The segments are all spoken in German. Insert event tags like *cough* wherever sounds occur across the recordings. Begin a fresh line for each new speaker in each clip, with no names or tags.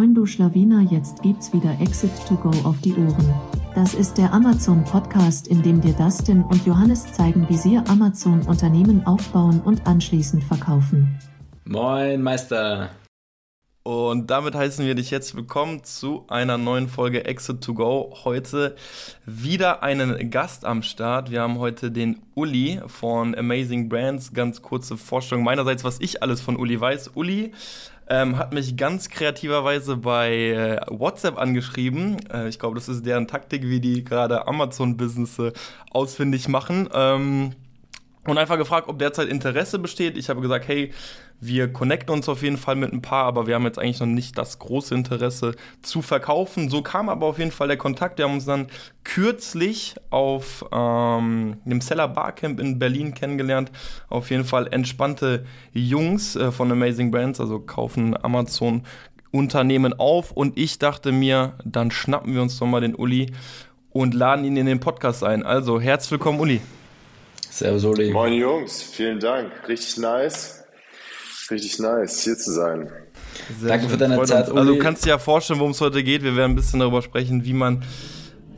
Moin du Schlawiner, jetzt gibt's wieder Exit to Go auf die Ohren. Das ist der Amazon Podcast, in dem dir Dustin und Johannes zeigen, wie sie Amazon Unternehmen aufbauen und anschließend verkaufen.
Moin Meister.
Und damit heißen wir dich jetzt willkommen zu einer neuen Folge Exit to Go. Heute wieder einen Gast am Start. Wir haben heute den Uli von Amazing Brands. Ganz kurze Vorstellung meinerseits, was ich alles von Uli weiß. Uli ähm, hat mich ganz kreativerweise bei äh, WhatsApp angeschrieben. Äh, ich glaube, das ist deren Taktik, wie die gerade Amazon-Business ausfindig machen. Ähm, und einfach gefragt, ob derzeit Interesse besteht. Ich habe gesagt, hey, wir connecten uns auf jeden Fall mit ein paar, aber wir haben jetzt eigentlich noch nicht das große Interesse zu verkaufen. So kam aber auf jeden Fall der Kontakt. Wir haben uns dann kürzlich auf ähm, dem Seller Barcamp in Berlin kennengelernt. Auf jeden Fall entspannte Jungs äh, von Amazing Brands, also kaufen Amazon Unternehmen auf. Und ich dachte mir, dann schnappen wir uns doch mal den Uli und laden ihn in den Podcast ein. Also herzlich willkommen, Uli.
Servus, Uli. Moin, Jungs. Vielen Dank. Richtig nice. Richtig nice, hier zu sein.
Sehr Danke schön. für deine Zeit,
Uli. Also du kannst dir ja vorstellen, worum es heute geht. Wir werden ein bisschen darüber sprechen, wie man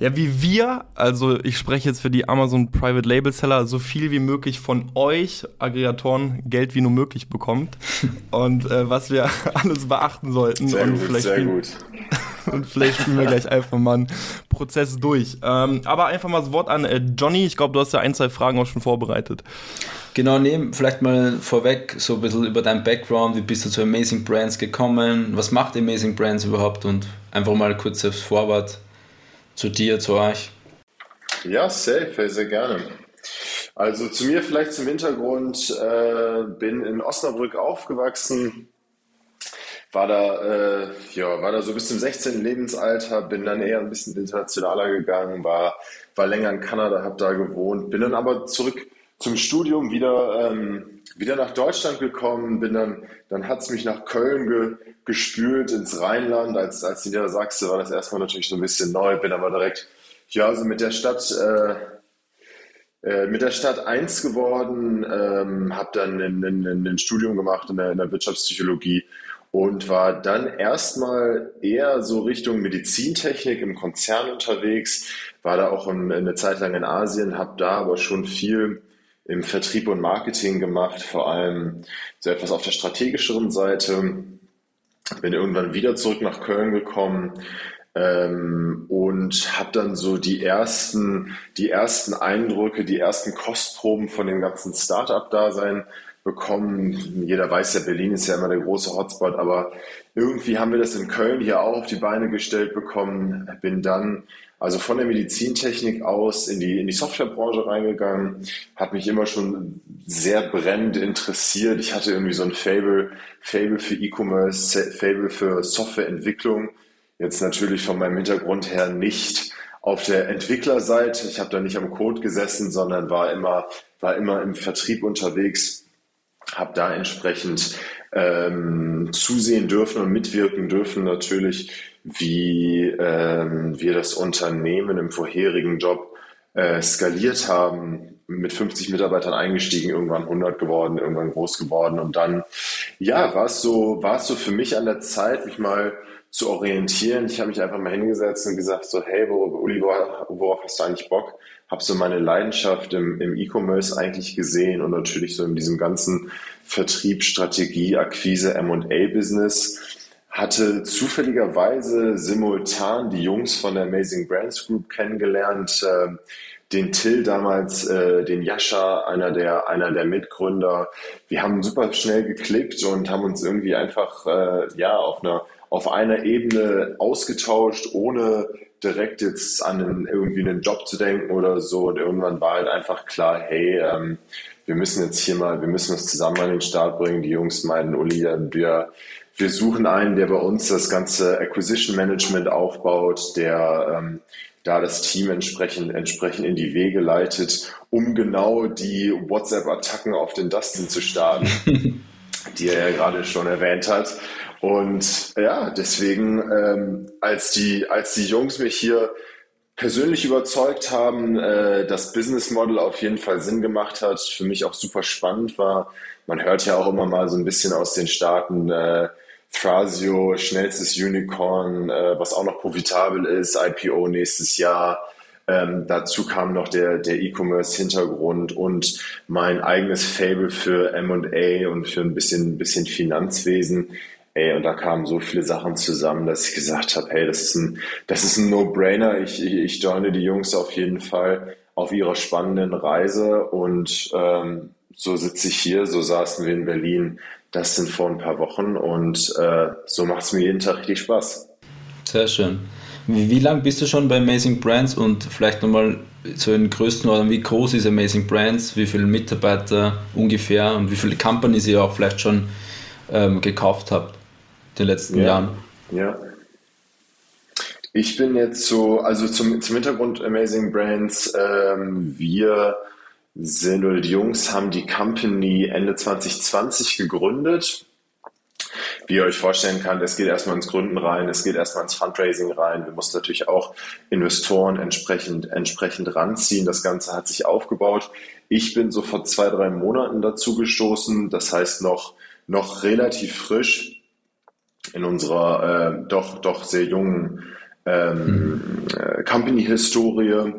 ja, wie wir, also ich spreche jetzt für die Amazon Private Label Seller, so viel wie möglich von euch Aggregatoren Geld wie nur möglich bekommt *laughs* und äh, was wir *laughs* alles beachten sollten.
Sehr
und
gut,
vielleicht
sehr
spielen,
gut. *laughs*
Und vielleicht spielen wir gleich einfach mal einen Prozess durch. Ähm, aber einfach mal das Wort an äh, Johnny. Ich glaube, du hast ja ein, zwei Fragen auch schon vorbereitet.
Genau, nehmen vielleicht mal vorweg so ein bisschen über deinen Background. Wie bist du zu Amazing Brands gekommen? Was macht Amazing Brands überhaupt? Und einfach mal kurz selbst Vorwort zu dir, zu euch.
Ja, safe, sehr gerne. Also zu mir vielleicht zum Hintergrund, äh, bin in Osnabrück aufgewachsen, war da, äh, ja, war da so bis zum 16. Lebensalter, bin dann eher ein bisschen internationaler gegangen, war, war länger in Kanada, habe da gewohnt, bin dann aber zurück zum Studium wieder, ähm, wieder nach Deutschland gekommen, bin dann, dann hat es mich nach Köln ge, gespült, ins Rheinland. Als, als Niedersachse war das erstmal natürlich so ein bisschen neu, bin aber direkt, ja, also mit der Stadt, äh, äh, mit der Stadt eins geworden, ähm, habe dann ein, Studium gemacht in der, in der Wirtschaftspsychologie und war dann erstmal eher so Richtung Medizintechnik im Konzern unterwegs, war da auch in, eine Zeit lang in Asien, habe da aber schon viel im Vertrieb und Marketing gemacht, vor allem so etwas auf der strategischeren Seite. Bin irgendwann wieder zurück nach Köln gekommen ähm, und habe dann so die ersten, die ersten Eindrücke, die ersten Kostproben von dem ganzen Startup-Dasein bekommen. Jeder weiß ja, Berlin ist ja immer der große Hotspot, aber irgendwie haben wir das in Köln hier auch auf die Beine gestellt bekommen. Bin dann also von der Medizintechnik aus in die, in die Softwarebranche reingegangen, hat mich immer schon sehr brennend interessiert. Ich hatte irgendwie so ein Fable, Fable für E-Commerce, Fable für Softwareentwicklung. Jetzt natürlich von meinem Hintergrund her nicht auf der Entwicklerseite. Ich habe da nicht am Code gesessen, sondern war immer, war immer im Vertrieb unterwegs, habe da entsprechend ähm, zusehen dürfen und mitwirken dürfen natürlich, wie ähm, wir das Unternehmen im vorherigen Job äh, skaliert haben, mit 50 Mitarbeitern eingestiegen, irgendwann 100 geworden, irgendwann groß geworden und dann, ja, war es so, war es so für mich an der Zeit, mich mal zu orientieren. Ich habe mich einfach mal hingesetzt und gesagt so, hey, Uli, worauf hast du eigentlich Bock? Habe so meine Leidenschaft im, im E-Commerce eigentlich gesehen und natürlich so in diesem ganzen Vertrieb, Strategie, Akquise, M&A-Business hatte zufälligerweise simultan die Jungs von der Amazing Brands Group kennengelernt, äh, den Till damals, äh, den Jascha, einer der, einer der Mitgründer. Wir haben super schnell geklickt und haben uns irgendwie einfach äh, ja, auf, einer, auf einer Ebene ausgetauscht, ohne direkt jetzt an einen, irgendwie einen Job zu denken oder so. Und irgendwann war halt einfach klar, hey, ähm, wir müssen jetzt hier mal, wir müssen uns zusammen an den Start bringen. Die Jungs meinen, Uli, wir wir suchen einen, der bei uns das ganze Acquisition Management aufbaut, der ähm, da das Team entsprechend, entsprechend in die Wege leitet, um genau die WhatsApp-Attacken auf den Dustin zu starten, *laughs* die er ja gerade schon erwähnt hat. Und ja, deswegen, ähm, als, die, als die Jungs mich hier persönlich überzeugt haben, äh, das Business Model auf jeden Fall Sinn gemacht hat, für mich auch super spannend war. Man hört ja auch immer mal so ein bisschen aus den Staaten, äh, Thrasio, schnellstes Unicorn, äh, was auch noch profitabel ist, IPO nächstes Jahr. Ähm, dazu kam noch der, der E-Commerce-Hintergrund und mein eigenes Fable für M&A und für ein bisschen, bisschen Finanzwesen. Ey, und da kamen so viele Sachen zusammen, dass ich gesagt habe, hey, das ist ein, das ist ein No-Brainer. Ich, ich, ich joine die Jungs auf jeden Fall auf ihrer spannenden Reise und ähm, so sitze ich hier, so saßen wir in Berlin. Das sind vor ein paar Wochen und äh, so macht es mir jeden Tag richtig Spaß.
Sehr schön. Wie, wie lange bist du schon bei Amazing Brands und vielleicht nochmal zu den größten Ordnung, wie groß ist Amazing Brands, wie viele Mitarbeiter ungefähr und wie viele Companies ihr auch vielleicht schon ähm, gekauft habt in den letzten
ja,
Jahren?
Ja. Ich bin jetzt so, also zum, zum Hintergrund Amazing Brands, ähm, wir sind oder die Jungs haben die Company Ende 2020 gegründet. Wie ihr euch vorstellen könnt, es geht erstmal ins Gründen rein, es geht erstmal ins Fundraising rein. Wir mussten natürlich auch Investoren entsprechend, entsprechend ranziehen. Das Ganze hat sich aufgebaut. Ich bin so vor zwei, drei Monaten dazu gestoßen. Das heißt noch, noch relativ frisch in unserer äh, doch, doch sehr jungen ähm, äh, Company-Historie.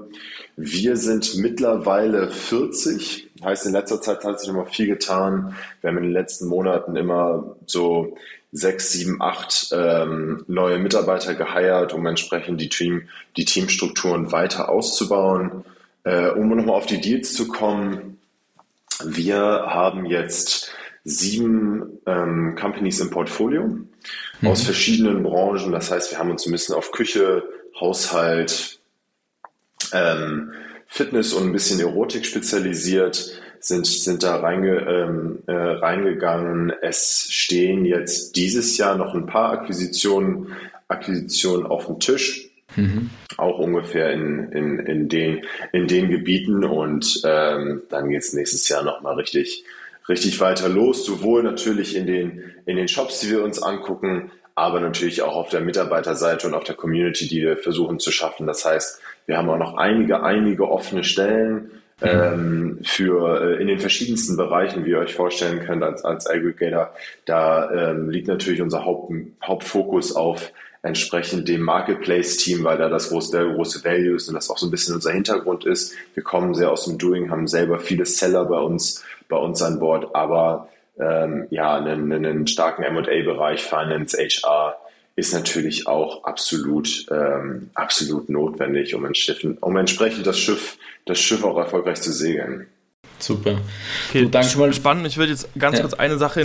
Wir sind mittlerweile 40. Heißt, in letzter Zeit hat sich immer viel getan. Wir haben in den letzten Monaten immer so sechs, sieben, acht ähm, neue Mitarbeiter geheiert, um entsprechend die, Team, die Teamstrukturen weiter auszubauen. Äh, um nochmal auf die Deals zu kommen. Wir haben jetzt sieben ähm, Companies im Portfolio mhm. aus verschiedenen Branchen. Das heißt, wir haben uns ein bisschen auf Küche, Haushalt, ähm, Fitness und ein bisschen Erotik spezialisiert, sind, sind da reinge, ähm, äh, reingegangen. Es stehen jetzt dieses Jahr noch ein paar Akquisitionen, Akquisitionen auf dem Tisch. Mhm. Auch ungefähr in, in, in, den, in den Gebieten und ähm, dann geht es nächstes Jahr nochmal richtig, richtig weiter los, sowohl natürlich in den, in den Shops, die wir uns angucken, aber natürlich auch auf der Mitarbeiterseite und auf der Community, die wir versuchen zu schaffen. Das heißt, wir haben auch noch einige, einige offene Stellen mhm. ähm, für äh, in den verschiedensten Bereichen, wie ihr euch vorstellen könnt als, als Aggregator. Da ähm, liegt natürlich unser Haupt, Hauptfokus auf entsprechend dem Marketplace-Team, weil da das große, der große Value ist und das auch so ein bisschen unser Hintergrund ist. Wir kommen sehr aus dem Doing, haben selber viele Seller bei uns, bei uns an Bord, aber ähm, ja, einen, einen starken M&A-Bereich, Finance, HR ist natürlich auch absolut, ähm, absolut notwendig, um, Schiffen, um entsprechend das Schiff, das Schiff auch erfolgreich zu segeln.
Super.
Okay, so, danke mal. Spannend. Ich würde jetzt ganz ja. kurz eine Sache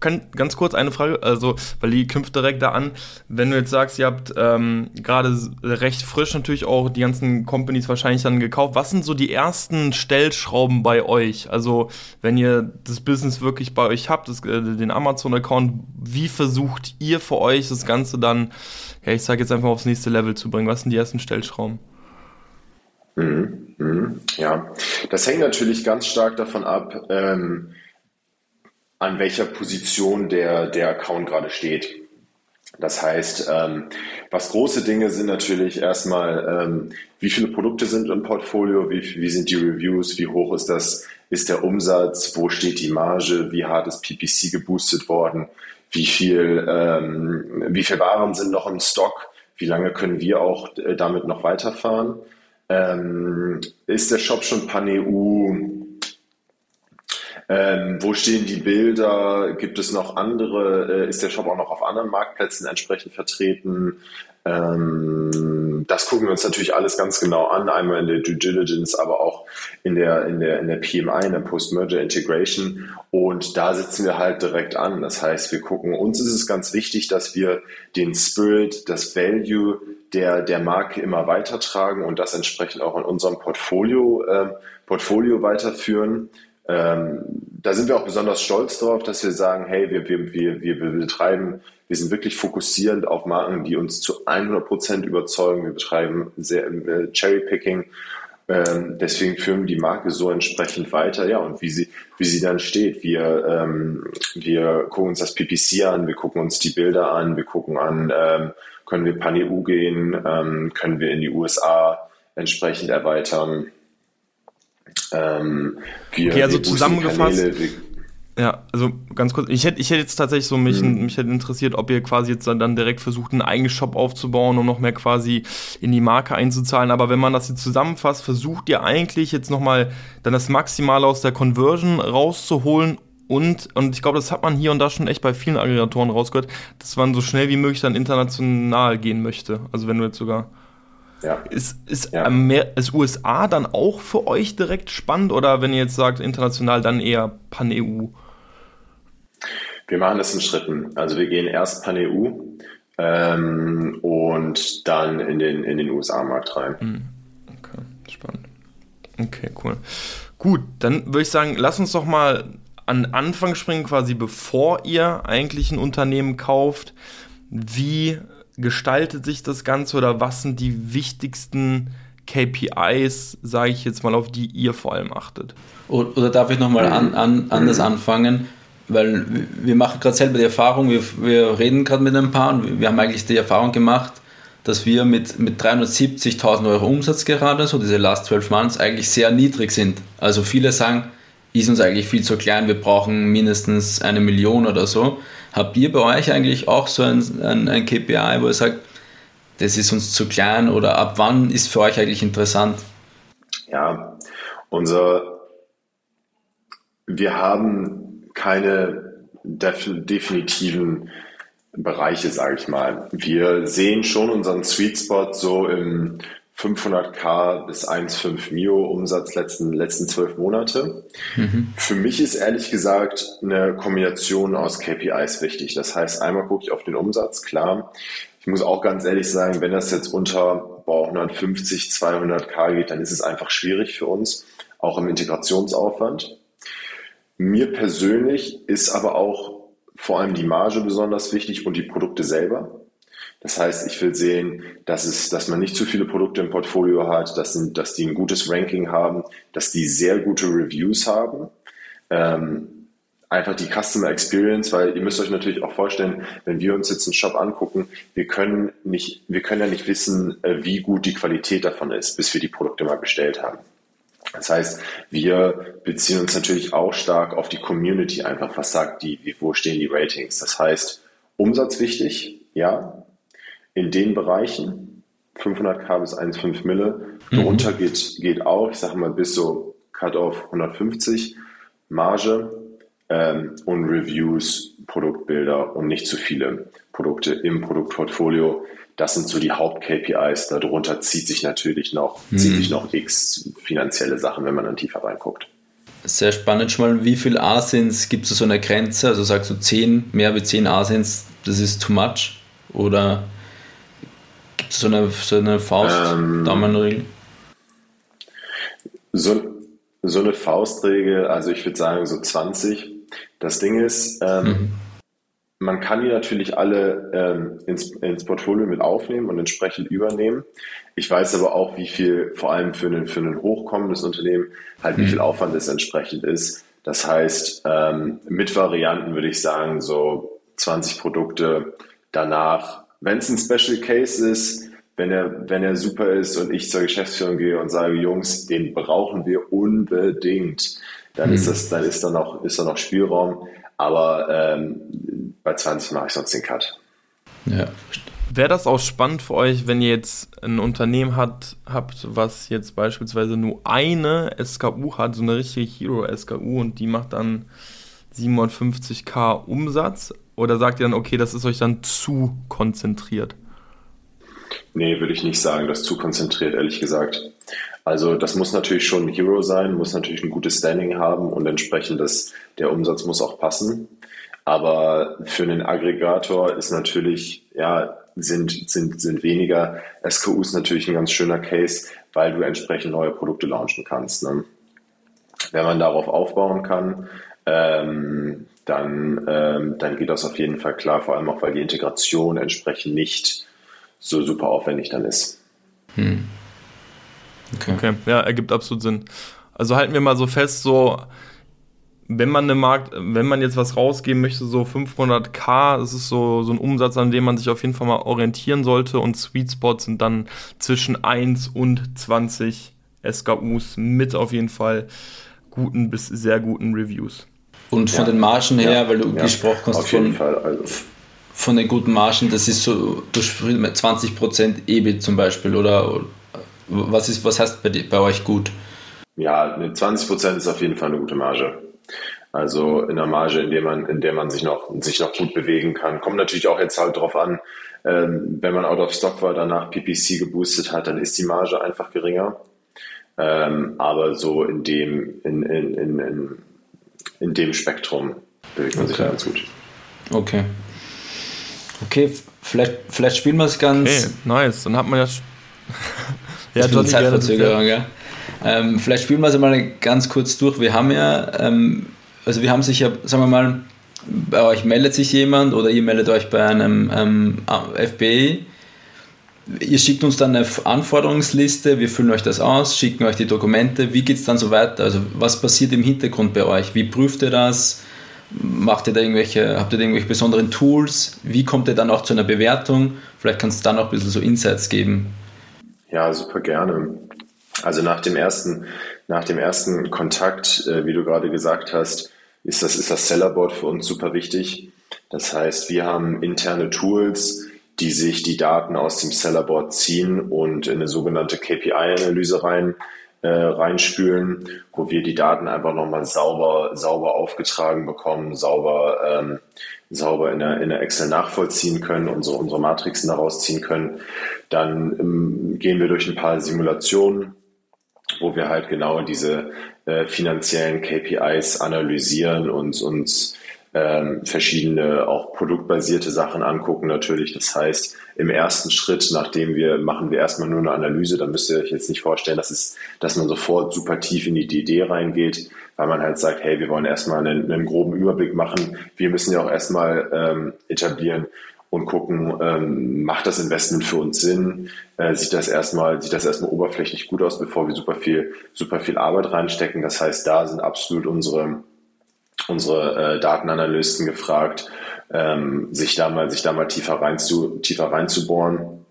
kann, ganz kurz eine Frage, also, weil die knüpft direkt da an. Wenn du jetzt sagst, ihr habt ähm, gerade recht frisch natürlich auch die ganzen Companies wahrscheinlich dann gekauft, was sind so die ersten Stellschrauben bei euch? Also, wenn ihr das Business wirklich bei euch habt, das, äh, den Amazon-Account, wie versucht ihr für euch das Ganze dann, ja, ich sage jetzt einfach aufs nächste Level zu bringen? Was sind die ersten Stellschrauben?
Mhm, mhm, ja, das hängt natürlich ganz stark davon ab, ähm, an welcher Position der, der Account gerade steht. Das heißt, ähm, was große Dinge sind natürlich erstmal, ähm, wie viele Produkte sind im Portfolio, wie, wie sind die Reviews, wie hoch ist das, ist der Umsatz, wo steht die Marge, wie hart ist PPC geboostet worden, wie viel, ähm, wie viel Waren sind noch im Stock, wie lange können wir auch äh, damit noch weiterfahren. Ähm, ist der Shop schon Pan-EU? Ähm, wo stehen die Bilder? Gibt es noch andere? Äh, ist der Shop auch noch auf anderen Marktplätzen entsprechend vertreten? Ähm, das gucken wir uns natürlich alles ganz genau an, einmal in der Due Diligence, aber auch in der, in der, in der PMI, in der Post-Merger Integration. Und da sitzen wir halt direkt an. Das heißt, wir gucken, uns ist es ganz wichtig, dass wir den Spirit, das Value der, der Marke immer weitertragen und das entsprechend auch in unserem Portfolio, äh, Portfolio weiterführen. Ähm, da sind wir auch besonders stolz darauf, dass wir sagen, hey, wir, wir, wir, wir betreiben, wir sind wirklich fokussierend auf Marken, die uns zu 100 Prozent überzeugen. Wir betreiben sehr äh, Cherry-Picking. Ähm, deswegen führen wir die Marke so entsprechend weiter, ja, und wie sie, wie sie dann steht. Wir, ähm, wir gucken uns das PPC an, wir gucken uns die Bilder an, wir gucken an, ähm, können wir Pan-EU gehen, ähm, können wir in die USA entsprechend erweitern.
Ähm, wir, okay, also zusammengefasst. Ja, also ganz kurz, ich hätte, ich hätte jetzt tatsächlich so mich, mhm. mich hätte interessiert, ob ihr quasi jetzt dann direkt versucht, einen eigenen Shop aufzubauen, um noch mehr quasi in die Marke einzuzahlen. Aber wenn man das jetzt zusammenfasst, versucht ihr eigentlich jetzt nochmal dann das Maximale aus der Conversion rauszuholen und, und ich glaube, das hat man hier und da schon echt bei vielen Aggregatoren rausgehört, dass man so schnell wie möglich dann international gehen möchte. Also wenn du jetzt sogar. Ja. Ist, ist, ja. Amer ist USA dann auch für euch direkt spannend oder wenn ihr jetzt sagt international, dann eher Pan-EU?
Wir machen das in Schritten. Also wir gehen erst Pan-EU ähm, und dann in den, in den USA-Markt rein. Hm.
Okay, spannend. Okay, cool. Gut, dann würde ich sagen, lass uns doch mal an Anfang springen, quasi bevor ihr eigentlich ein Unternehmen kauft. Wie gestaltet sich das Ganze oder was sind die wichtigsten KPIs, sage ich jetzt mal, auf die ihr vor allem achtet?
Oder darf ich nochmal an, an, anders anfangen? Weil wir machen gerade selber die Erfahrung, wir, wir reden gerade mit ein paar und wir haben eigentlich die Erfahrung gemacht, dass wir mit, mit 370.000 Euro Umsatz gerade, so diese Last 12 Months, eigentlich sehr niedrig sind. Also viele sagen, ist uns eigentlich viel zu klein, wir brauchen mindestens eine Million oder so. Habt ihr bei euch eigentlich auch so ein, ein, ein KPI, wo ihr sagt, das ist uns zu klein oder ab wann ist für euch eigentlich interessant?
Ja, unser, wir haben keine definitiven Bereiche, sage ich mal. Wir sehen schon unseren Sweet Spot so im 500k bis 1,5 Mio Umsatz letzten, letzten zwölf Monate. Mhm. Für mich ist ehrlich gesagt eine Kombination aus KPIs wichtig. Das heißt, einmal gucke ich auf den Umsatz, klar. Ich muss auch ganz ehrlich sagen, wenn das jetzt unter boah, 150, 200k geht, dann ist es einfach schwierig für uns, auch im Integrationsaufwand. Mir persönlich ist aber auch vor allem die Marge besonders wichtig und die Produkte selber. Das heißt, ich will sehen, dass, es, dass man nicht zu viele Produkte im Portfolio hat, dass, dass die ein gutes Ranking haben, dass die sehr gute Reviews haben. Ähm, einfach die Customer Experience, weil ihr müsst euch natürlich auch vorstellen, wenn wir uns jetzt einen Shop angucken, wir können nicht, wir können ja nicht wissen, äh, wie gut die Qualität davon ist, bis wir die Produkte mal bestellt haben. Das heißt, wir beziehen uns natürlich auch stark auf die Community einfach. Was sagt die, wo stehen die Ratings? Das heißt, Umsatz wichtig, ja, in den Bereichen, 500k bis 1,5 Mille, mhm. darunter geht, geht auch, ich sage mal bis so Cut-off 150, Marge ähm, und Reviews, Produktbilder und nicht zu viele Produkte im Produktportfolio. Das sind so die Haupt-KPIs. Darunter zieht sich natürlich noch, mhm. zieht sich noch x finanzielle Sachen, wenn man dann tiefer reinguckt.
Sehr spannend schon mal, wie viel Asins gibt es so eine Grenze? Also sagst du 10, mehr wie 10 Asins, das ist too much? Oder so eine, so eine Faust, ähm, Daumenregel?
So, so eine Faustregel, also ich würde sagen so 20. Das Ding ist, ähm, mhm. man kann die natürlich alle ähm, ins, ins Portfolio mit aufnehmen und entsprechend übernehmen. Ich weiß aber auch, wie viel, vor allem für ein, für ein hochkommendes Unternehmen, halt wie mhm. viel Aufwand es entsprechend ist. Das heißt, ähm, mit Varianten würde ich sagen, so 20 Produkte danach wenn es ein Special Case ist, wenn er, wenn er super ist und ich zur Geschäftsführung gehe und sage, Jungs, den brauchen wir unbedingt, dann mhm. ist das, dann ist da noch, ist da noch Spielraum. Aber ähm, bei 20 mache ich sonst den Cut.
Ja. Wäre das auch spannend für euch, wenn ihr jetzt ein Unternehmen hat, habt, was jetzt beispielsweise nur eine SKU hat, so eine richtige Hero-SKU und die macht dann 750k Umsatz, oder sagt ihr dann, okay, das ist euch dann zu konzentriert?
Nee, würde ich nicht sagen, das ist zu konzentriert, ehrlich gesagt. Also das muss natürlich schon ein Hero sein, muss natürlich ein gutes Standing haben und entsprechend das, der Umsatz muss auch passen. Aber für einen Aggregator ist natürlich, ja, sind, sind, sind weniger SKUs natürlich ein ganz schöner Case, weil du entsprechend neue Produkte launchen kannst. Ne? Wenn man darauf aufbauen kann, ähm, dann, ähm, dann geht das auf jeden Fall klar, vor allem auch, weil die Integration entsprechend nicht so super aufwendig dann ist. Hm.
Okay. okay, ja, ergibt absolut Sinn. Also halten wir mal so fest, so wenn man eine Markt, wenn man jetzt was rausgeben möchte, so 500k, das ist so, so ein Umsatz, an dem man sich auf jeden Fall mal orientieren sollte und Sweet Spots sind dann zwischen 1 und 20 SKUs mit auf jeden Fall guten bis sehr guten Reviews.
Und von ja. den Margen her, ja. weil du gesprochen hast
von, also.
von den guten Margen, das ist so durch 20% EBIT zum Beispiel oder was, ist, was heißt bei, bei euch gut?
Ja, 20% ist auf jeden Fall eine gute Marge. Also in einer Marge, in der man, in der man sich noch, sich noch gut bewegen kann. Kommt natürlich auch jetzt halt drauf an, ähm, wenn man out of stock war, danach PPC geboostet hat, dann ist die Marge einfach geringer. Ähm, aber so in dem, in, in, in, in, in dem Spektrum bewegt man okay. sich ganz gut.
Okay. Okay, vielleicht, vielleicht spielen wir es ganz.
Okay, nice. Dann hat man ja. *laughs*
ja, Johnny Zeitverzögerung, ja. Ähm, vielleicht spielen wir es mal ganz kurz durch. Wir haben ja ähm, also wir haben sich ja, sagen wir mal, bei euch meldet sich jemand oder ihr meldet euch bei einem ähm, FBA. Ihr schickt uns dann eine Anforderungsliste, wir füllen euch das aus, schicken euch die Dokumente. Wie geht es dann so weiter? Also was passiert im Hintergrund bei euch? Wie prüft ihr das? Macht ihr da irgendwelche, habt ihr da irgendwelche besonderen Tools? Wie kommt ihr dann auch zu einer Bewertung? Vielleicht kannst du dann auch ein bisschen so Insights geben.
Ja, super gerne. Also nach dem ersten, nach dem ersten Kontakt, äh, wie du gerade gesagt hast, ist das, ist das Sellerboard für uns super wichtig. Das heißt, wir haben interne Tools, die sich die Daten aus dem Sellerboard ziehen und in eine sogenannte KPI-Analyse rein, äh, reinspülen, wo wir die Daten einfach nochmal sauber, sauber aufgetragen bekommen, sauber, ähm, sauber in der, in der Excel nachvollziehen können, unsere, unsere Matrixen daraus ziehen können. Dann ähm, gehen wir durch ein paar Simulationen, wo wir halt genau diese äh, finanziellen KPIs analysieren und uns ähm, verschiedene auch produktbasierte Sachen angucken natürlich. Das heißt, im ersten Schritt, nachdem wir machen wir erstmal nur eine Analyse, da müsst ihr euch jetzt nicht vorstellen, dass, es, dass man sofort super tief in die Idee reingeht, weil man halt sagt, hey, wir wollen erstmal einen, einen groben Überblick machen. Wir müssen ja auch erstmal ähm, etablieren, und gucken, ähm, macht das Investment für uns Sinn? Äh, sieht das erstmal, sieht das erstmal oberflächlich gut aus, bevor wir super viel, super viel Arbeit reinstecken. Das heißt, da sind absolut unsere, unsere äh, Datenanalysten gefragt, ähm, sich da mal, sich da mal tiefer rein zu, tiefer reinzubohren.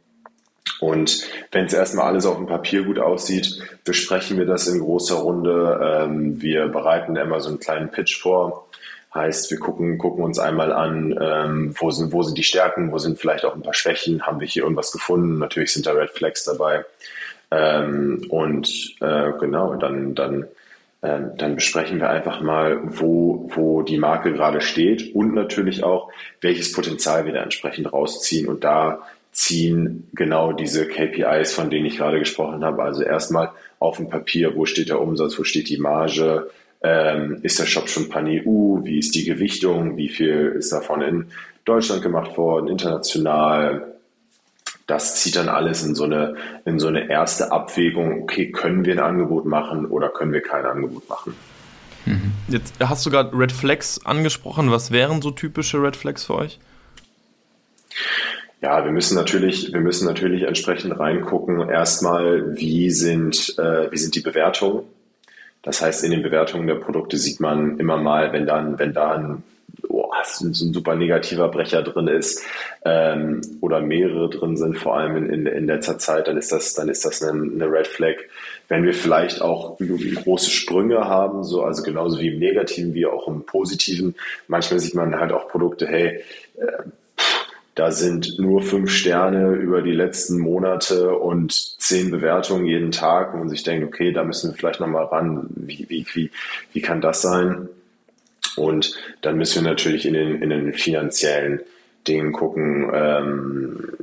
Und wenn es erstmal alles auf dem Papier gut aussieht, besprechen wir das in großer Runde. Ähm, wir bereiten immer so einen kleinen Pitch vor Heißt, wir gucken, gucken uns einmal an, ähm, wo, sind, wo sind die Stärken, wo sind vielleicht auch ein paar Schwächen, haben wir hier irgendwas gefunden. Natürlich sind da Red Flags dabei. Ähm, und äh, genau, dann, dann, ähm, dann besprechen wir einfach mal, wo, wo die Marke gerade steht und natürlich auch, welches Potenzial wir da entsprechend rausziehen. Und da ziehen genau diese KPIs, von denen ich gerade gesprochen habe. Also erstmal auf dem Papier, wo steht der Umsatz, wo steht die Marge, ähm, ist der Shop schon Pan-EU? Wie ist die Gewichtung? Wie viel ist davon in Deutschland gemacht worden, international? Das zieht dann alles in so eine, in so eine erste Abwägung. Okay, können wir ein Angebot machen oder können wir kein Angebot machen?
Mhm. Jetzt hast du gerade Red Flags angesprochen. Was wären so typische Red Flags für euch?
Ja, wir müssen natürlich, wir müssen natürlich entsprechend reingucken. Erstmal, wie sind, äh, wie sind die Bewertungen? Das heißt, in den Bewertungen der Produkte sieht man immer mal, wenn dann, wenn da ein, oh, so ein super negativer Brecher drin ist ähm, oder mehrere drin sind, vor allem in, in, in letzter Zeit, dann ist das, dann ist das eine, eine Red Flag. Wenn wir vielleicht auch große Sprünge haben, so also genauso wie im Negativen wie auch im Positiven, manchmal sieht man halt auch Produkte, hey, äh, da sind nur fünf Sterne über die letzten Monate und zehn Bewertungen jeden Tag, wo man sich denkt, okay, da müssen wir vielleicht nochmal ran. Wie, wie, wie, wie kann das sein? Und dann müssen wir natürlich in den, in den finanziellen Dingen gucken, ähm,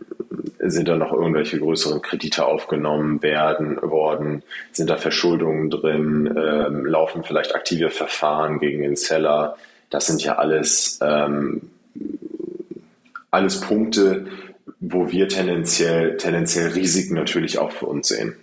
sind da noch irgendwelche größeren Kredite aufgenommen werden worden, sind da Verschuldungen drin, ähm, laufen vielleicht aktive Verfahren gegen den Seller. Das sind ja alles ähm, alles Punkte, wo wir tendenziell, tendenziell Risiken natürlich auch für uns sehen.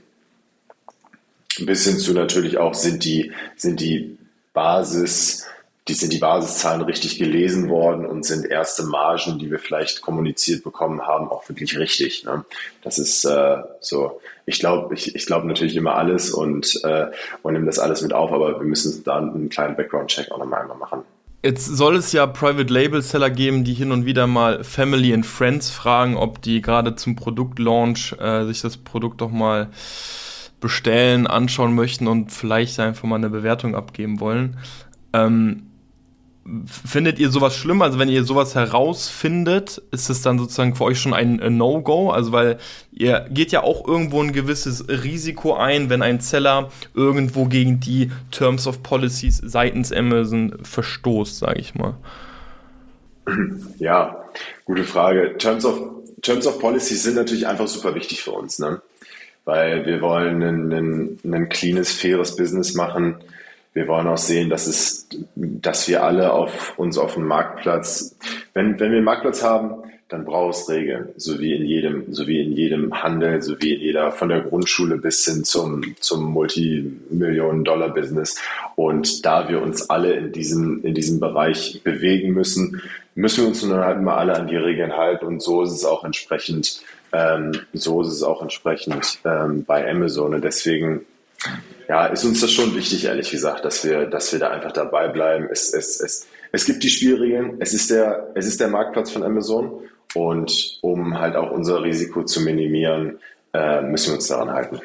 Ein bisschen zu natürlich auch sind die, sind die Basis, die sind die Basiszahlen richtig gelesen worden und sind erste Margen, die wir vielleicht kommuniziert bekommen haben, auch wirklich richtig. Ne? Das ist äh, so. Ich glaube, ich, ich glaube natürlich immer alles und äh, und nehme das alles mit auf, aber wir müssen da einen kleinen Background-Check auch nochmal einmal machen.
Jetzt soll es ja Private Label Seller geben, die hin und wieder mal Family and Friends fragen, ob die gerade zum Produktlaunch äh, sich das Produkt doch mal bestellen, anschauen möchten und vielleicht einfach mal eine Bewertung abgeben wollen. Ähm, findet ihr sowas schlimm? Also wenn ihr sowas herausfindet, ist es dann sozusagen für euch schon ein No-Go? Also weil ihr geht ja auch irgendwo ein gewisses Risiko ein, wenn ein Seller irgendwo gegen die Terms of Policies seitens Amazon verstoßt, sage ich mal.
Ja, gute Frage. Terms of, Terms of Policies sind natürlich einfach super wichtig für uns, ne? weil wir wollen ein, ein, ein cleanes, faires Business machen wir wollen auch sehen, dass es, dass wir alle auf uns auf dem Marktplatz, wenn, wenn wir einen Marktplatz haben, dann braucht es Regeln, so wie in jedem, so wie in jedem Handel, so wie in jeder, von der Grundschule bis hin zum, zum Multimillionen-Dollar-Business. Und da wir uns alle in diesem, in diesem Bereich bewegen müssen, müssen wir uns nun halt immer alle an die Regeln halten. Und so ist es auch entsprechend, ähm, so ist es auch entsprechend ähm, bei Amazon. Und deswegen ja, ist uns das schon wichtig, ehrlich gesagt, dass wir, dass wir da einfach dabei bleiben. Es, es, es, es gibt die Spielregeln, es ist, der, es ist der Marktplatz von Amazon und um halt auch unser Risiko zu minimieren, äh, müssen wir uns daran halten.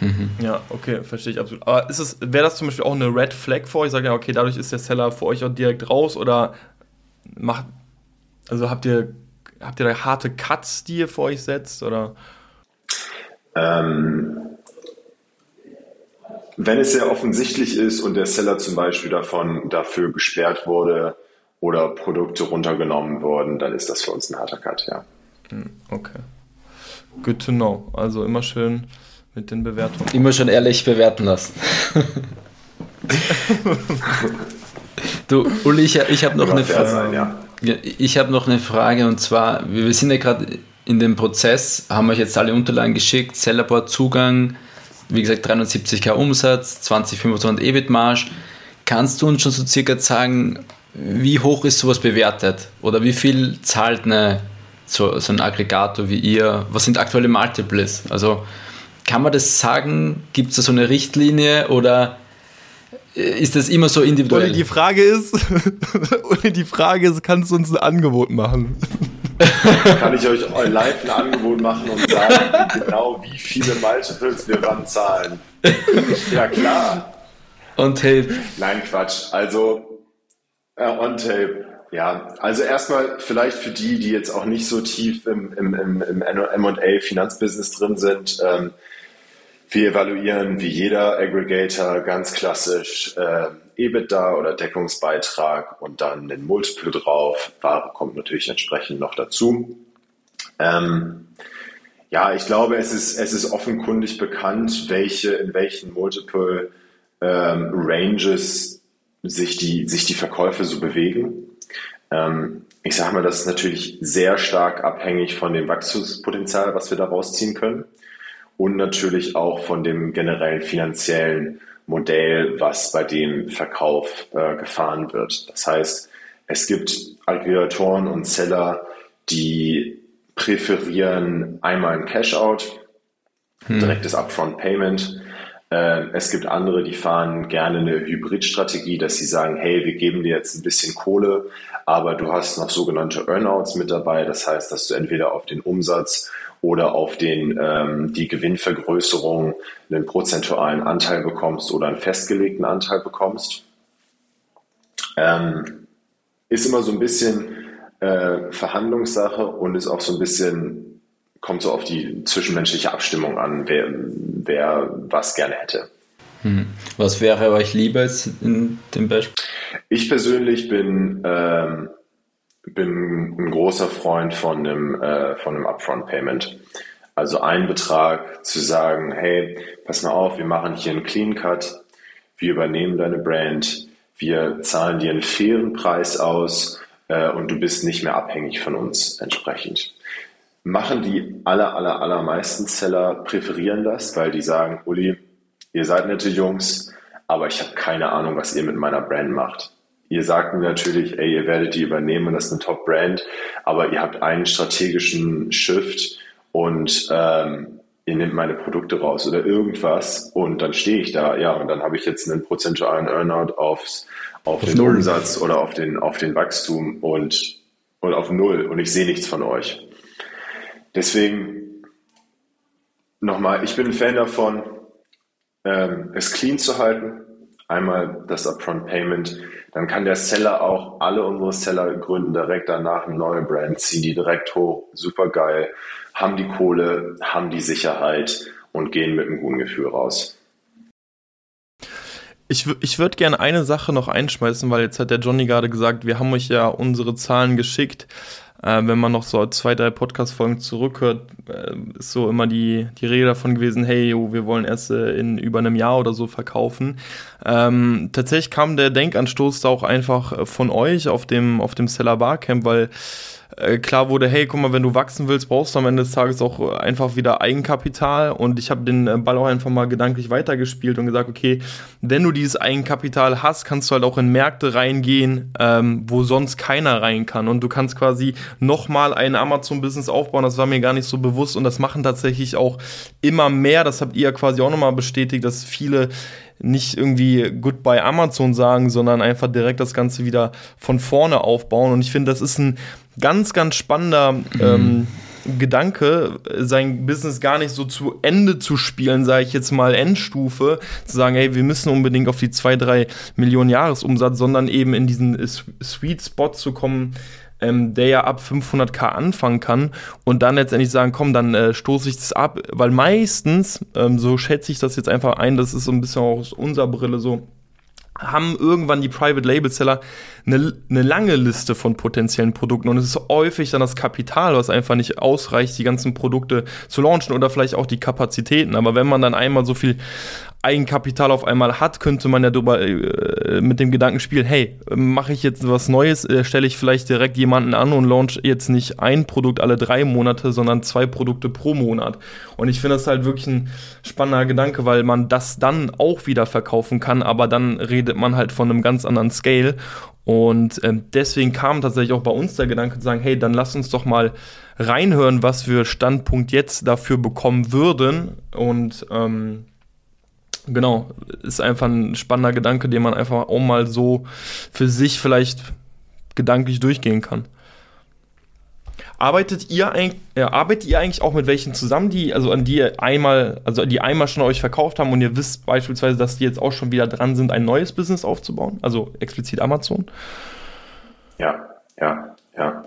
Mhm. Ja, okay, verstehe ich absolut. Aber ist es, wäre das zum Beispiel auch eine Red Flag vor euch? Sage ja, okay, dadurch ist der Seller für euch auch direkt raus oder macht, also habt ihr, habt ihr da harte Cuts, die ihr vor euch setzt oder?
Ähm, wenn es sehr offensichtlich ist und der Seller zum Beispiel davon dafür gesperrt wurde oder Produkte runtergenommen wurden, dann ist das für uns ein harter Cut, ja.
Hm, okay. Good to know. Also immer schön mit den Bewertungen.
Immer schon ehrlich bewerten lassen. *laughs* du, Uli, ich, ich habe noch eine Frage. Ja. Ich habe noch eine Frage und zwar, wir sind ja gerade in dem Prozess, haben euch jetzt alle Unterlagen geschickt, Sellerboard Zugang, wie gesagt, 370k Umsatz, 20, 25 EBIT-Marge. Kannst du uns schon so circa sagen, wie hoch ist sowas bewertet? Oder wie viel zahlt eine, so, so ein Aggregator wie ihr? Was sind aktuelle Multiples? Also kann man das sagen? Gibt es da so eine Richtlinie oder ist das immer so individuell?
Die Frage ist, *laughs* oder die Frage ist, kannst du uns ein Angebot machen? *laughs* *laughs*
kann ich euch live ein Angebot machen und sagen, genau wie viele Multiples wir wann zahlen. Ja, klar.
On tape.
Nein, Quatsch. Also, äh, on tape. Ja, also erstmal vielleicht für die, die jetzt auch nicht so tief im, im, im, im M&A-Finanzbusiness drin sind. Ähm, wir evaluieren wie jeder Aggregator ganz klassisch äh, EBITDA oder Deckungsbeitrag und dann den Multiple drauf. Ware kommt natürlich entsprechend noch dazu. Ähm, ja, ich glaube, es ist, es ist offenkundig bekannt, welche, in welchen Multiple ähm, Ranges sich die, sich die Verkäufe so bewegen. Ähm, ich sage mal, das ist natürlich sehr stark abhängig von dem Wachstumspotenzial, was wir da rausziehen können und natürlich auch von dem generellen finanziellen Modell, was bei dem Verkauf äh, gefahren wird. Das heißt, es gibt Aggregatoren und Seller, die präferieren einmal ein Cash-out, hm. direktes Upfront Payment. Äh, es gibt andere, die fahren gerne eine Hybrid-Strategie, dass sie sagen, hey, wir geben dir jetzt ein bisschen Kohle, aber du hast noch sogenannte Earnouts mit dabei. Das heißt, dass du entweder auf den Umsatz oder auf den, ähm, die Gewinnvergrößerung einen prozentualen Anteil bekommst oder einen festgelegten Anteil bekommst. Ähm, ist immer so ein bisschen äh, Verhandlungssache und ist auch so ein bisschen, kommt so auf die zwischenmenschliche Abstimmung an, wer, wer was gerne hätte.
Hm. Was wäre euch lieber jetzt in dem Beispiel?
Ich persönlich bin ähm, bin ein großer Freund von einem, äh, von einem Upfront Payment. Also ein Betrag zu sagen, hey, pass mal auf, wir machen hier einen Clean Cut, wir übernehmen deine Brand, wir zahlen dir einen fairen Preis aus äh, und du bist nicht mehr abhängig von uns entsprechend. Machen die aller, aller, allermeisten Seller präferieren das, weil die sagen, Uli, ihr seid nette Jungs, aber ich habe keine Ahnung, was ihr mit meiner Brand macht. Ihr sagt mir natürlich, ey, ihr werdet die übernehmen das ist eine Top-Brand, aber ihr habt einen strategischen Shift und ähm, ihr nehmt meine Produkte raus oder irgendwas und dann stehe ich da, ja, und dann habe ich jetzt einen prozentualen Earnout aufs, auf, auf den Null. Umsatz oder auf den, auf den Wachstum und, und auf Null und ich sehe nichts von euch. Deswegen nochmal, ich bin ein Fan davon, ähm, es clean zu halten. Einmal das Upfront Payment, dann kann der Seller auch, alle unsere Seller gründen direkt danach eine neue Brand, ziehen die direkt hoch, super geil, haben die Kohle, haben die Sicherheit und gehen mit einem guten Gefühl raus.
Ich, ich würde gerne eine Sache noch einschmeißen, weil jetzt hat der Johnny gerade gesagt, wir haben euch ja unsere Zahlen geschickt. Äh, wenn man noch so zwei, drei Podcast-Folgen zurückhört, äh, ist so immer die, die Rede davon gewesen, hey, yo, wir wollen erst äh, in über einem Jahr oder so verkaufen. Ähm, tatsächlich kam der Denkanstoß da auch einfach äh, von euch auf dem, auf dem Seller Barcamp, weil äh, klar wurde, hey, guck mal, wenn du wachsen willst, brauchst du am Ende des Tages auch einfach wieder Eigenkapital. Und ich habe den äh, Ball auch einfach mal gedanklich weitergespielt und gesagt, okay, wenn du dieses Eigenkapital hast, kannst du halt auch in Märkte reingehen, ähm, wo sonst keiner rein kann. Und du kannst quasi nochmal ein Amazon-Business aufbauen. Das war mir gar nicht so bewusst. Und das machen tatsächlich auch immer mehr. Das habt ihr ja quasi auch nochmal bestätigt, dass viele nicht irgendwie Goodbye Amazon sagen, sondern einfach direkt das Ganze wieder von vorne aufbauen. Und ich finde, das ist ein ganz, ganz spannender mhm. ähm, Gedanke, sein Business gar nicht so zu Ende zu spielen, sage ich jetzt mal Endstufe, zu sagen, hey, wir müssen unbedingt auf die 2, 3 Millionen Jahresumsatz, sondern eben in diesen Sweet Spot zu kommen, ähm, der ja ab 500k anfangen kann und dann letztendlich sagen, komm, dann äh, stoße ich das ab, weil meistens, ähm, so schätze ich das jetzt einfach ein, das ist so ein bisschen aus unserer Brille so, haben irgendwann die Private Label Seller eine, eine lange Liste von potenziellen Produkten und es ist häufig dann das Kapital, was einfach nicht ausreicht, die ganzen Produkte zu launchen oder vielleicht auch die Kapazitäten. Aber wenn man dann einmal so viel Eigenkapital auf einmal hat, könnte man ja darüber äh, mit dem Gedanken spielen, hey, mache ich jetzt was Neues, äh, stelle ich vielleicht direkt jemanden an und launch jetzt nicht ein Produkt alle drei Monate, sondern zwei Produkte pro Monat. Und ich finde das halt wirklich ein spannender Gedanke, weil man das dann auch wieder verkaufen kann, aber dann redet man halt von einem ganz anderen Scale. Und äh, deswegen kam tatsächlich auch bei uns der Gedanke zu sagen, hey, dann lass uns doch mal reinhören, was wir Standpunkt jetzt dafür bekommen würden. Und ähm, genau, ist einfach ein spannender Gedanke, den man einfach auch mal so für sich vielleicht gedanklich durchgehen kann. Arbeitet ihr, eigentlich, ja, arbeitet ihr eigentlich auch mit welchen zusammen, die, also an die ihr einmal, also die einmal schon euch verkauft haben und ihr wisst beispielsweise, dass die jetzt auch schon wieder dran sind, ein neues Business aufzubauen? Also explizit Amazon?
Ja, ja, ja.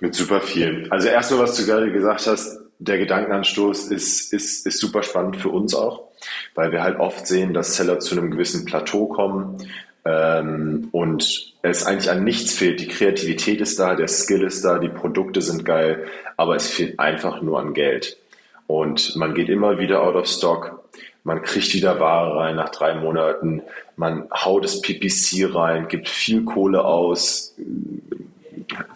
Mit super vielen. Also erstmal, was du gerade gesagt hast, der Gedankenanstoß ist, ist, ist super spannend für uns auch weil wir halt oft sehen, dass Seller zu einem gewissen Plateau kommen ähm, und es eigentlich an nichts fehlt. Die Kreativität ist da, der Skill ist da, die Produkte sind geil, aber es fehlt einfach nur an Geld. Und man geht immer wieder out of stock, man kriegt wieder Ware rein nach drei Monaten, man haut das PPC rein, gibt viel Kohle aus,